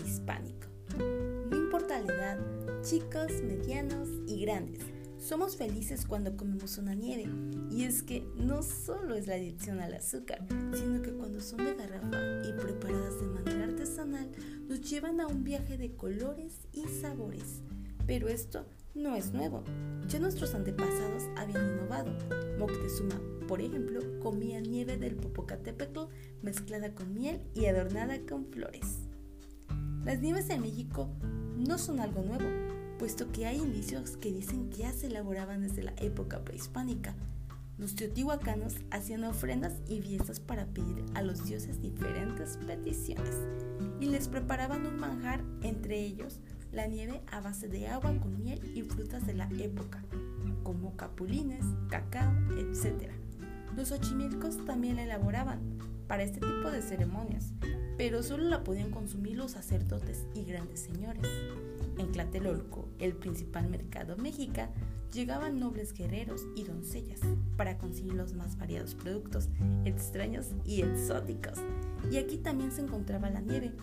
prehispánico. No importa la edad, chicos, medianos y grandes, somos felices cuando comemos una nieve. Y es que no solo es la adicción al azúcar, sino que cuando son de garrafa y preparadas de manera artesanal, nos llevan a un viaje de colores y sabores. Pero esto no es nuevo. Ya nuestros antepasados habían innovado. Moctezuma, por ejemplo, comía nieve del Popocatépetl mezclada con miel y adornada con flores. Las nieves de México no son algo nuevo, puesto que hay indicios que dicen que ya se elaboraban desde la época prehispánica. Los teotihuacanos hacían ofrendas y fiestas para pedir a los dioses diferentes peticiones y les preparaban un manjar, entre ellos la nieve a base de agua con miel y frutas de la época, como capulines, cacao, etc. Los ochimilcos también la elaboraban para este tipo de ceremonias, pero solo la podían consumir los sacerdotes y grandes señores. En Tlatelolco, el principal mercado mexica, llegaban nobles guerreros y doncellas para conseguir los más variados productos extraños y exóticos. Y aquí también se encontraba la nieve,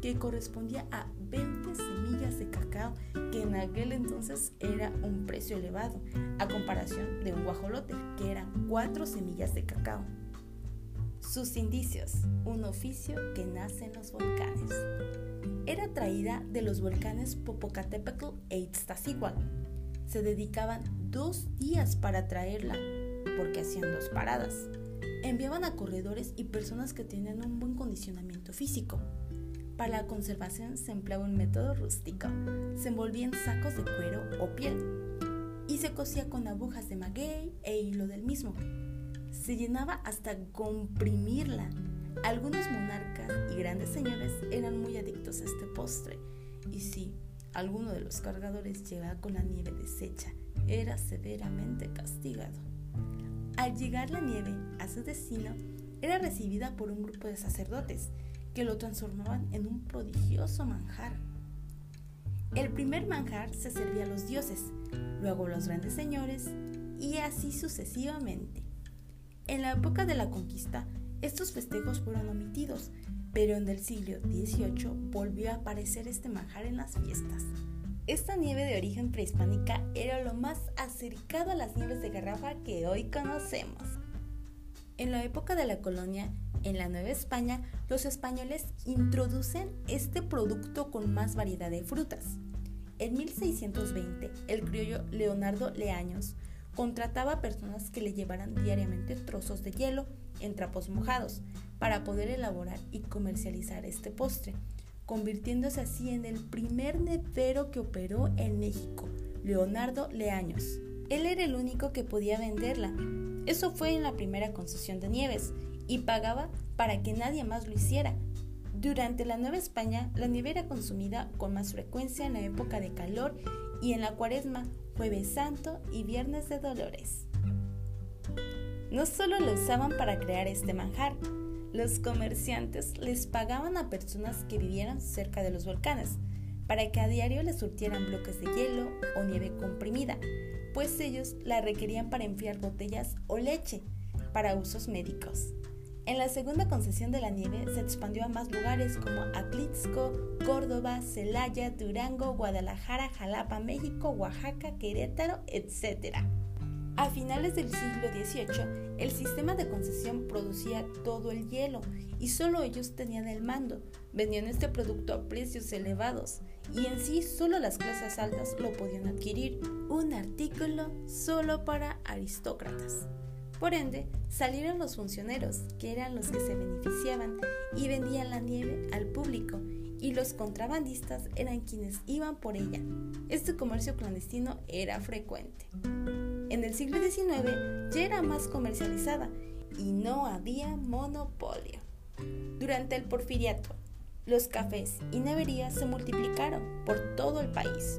que correspondía a 20 semillas de cacao, que en aquel entonces era un precio elevado, a comparación de un guajolote, que eran 4 semillas de cacao. Sus indicios, un oficio que nace en los volcanes. Era traída de los volcanes Popocatépetl e Iztaccíhuatl. Se dedicaban dos días para traerla, porque hacían dos paradas. Enviaban a corredores y personas que tenían un buen condicionamiento físico. Para la conservación se empleaba un método rústico. Se envolvía en sacos de cuero o piel y se cosía con agujas de maguey e hilo del mismo. Se llenaba hasta comprimirla. Algunos monarcas y grandes señores eran muy adictos a este postre y si alguno de los cargadores llegaba con la nieve deshecha, era severamente castigado. Al llegar la nieve a su destino, era recibida por un grupo de sacerdotes que lo transformaban en un prodigioso manjar. El primer manjar se servía a los dioses, luego a los grandes señores y así sucesivamente. En la época de la conquista, estos festejos fueron omitidos, pero en el siglo XVIII volvió a aparecer este manjar en las fiestas. Esta nieve de origen prehispánica era lo más acercado a las nieves de garrafa que hoy conocemos. En la época de la colonia, en la Nueva España, los españoles introducen este producto con más variedad de frutas. En 1620, el criollo Leonardo Leaños contrataba a personas que le llevaran diariamente trozos de hielo en trapos mojados para poder elaborar y comercializar este postre, convirtiéndose así en el primer nevero que operó en México, Leonardo Leaños. Él era el único que podía venderla. Eso fue en la primera concesión de Nieves y pagaba para que nadie más lo hiciera. Durante la Nueva España, la nieve era consumida con más frecuencia en la época de calor y en la cuaresma, jueves santo y viernes de dolores. No solo lo usaban para crear este manjar, los comerciantes les pagaban a personas que vivieran cerca de los volcanes para que a diario les surtieran bloques de hielo o nieve comprimida, pues ellos la requerían para enfriar botellas o leche para usos médicos. En la segunda concesión de la nieve se expandió a más lugares como Atlixco, Córdoba, Celaya, Durango, Guadalajara, Jalapa, México, Oaxaca, Querétaro, etc. A finales del siglo XVIII, el sistema de concesión producía todo el hielo y solo ellos tenían el mando. Vendían este producto a precios elevados y en sí solo las clases altas lo podían adquirir, un artículo solo para aristócratas. Por ende, salieron los funcioneros, que eran los que se beneficiaban y vendían la nieve al público, y los contrabandistas eran quienes iban por ella. Este comercio clandestino era frecuente. En el siglo XIX ya era más comercializada y no había monopolio. Durante el porfiriato, los cafés y neverías se multiplicaron por todo el país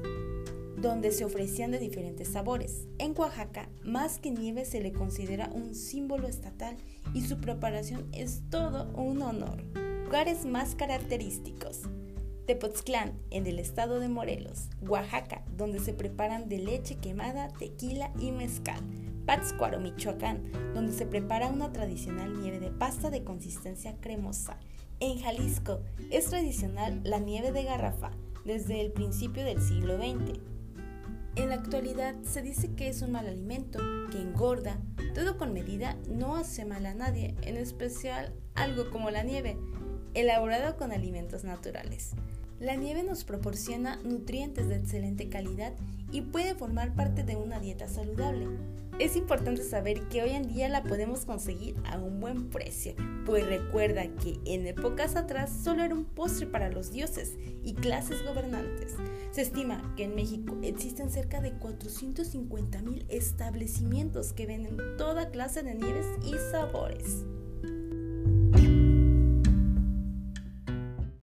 donde se ofrecían de diferentes sabores. En Oaxaca, más que nieve se le considera un símbolo estatal y su preparación es todo un honor. Lugares más característicos. Tepoztlán, en el estado de Morelos, Oaxaca, donde se preparan de leche quemada, tequila y mezcal. Pátzcuaro, Michoacán, donde se prepara una tradicional nieve de pasta de consistencia cremosa. En Jalisco es tradicional la nieve de garrafa desde el principio del siglo XX. En la actualidad se dice que es un mal alimento, que engorda, todo con medida no hace mal a nadie, en especial algo como la nieve, elaborado con alimentos naturales. La nieve nos proporciona nutrientes de excelente calidad y puede formar parte de una dieta saludable. Es importante saber que hoy en día la podemos conseguir a un buen precio, pues recuerda que en épocas atrás solo era un postre para los dioses y clases gobernantes. Se estima que en México existen cerca de 450 mil establecimientos que venden toda clase de nieves y sabores.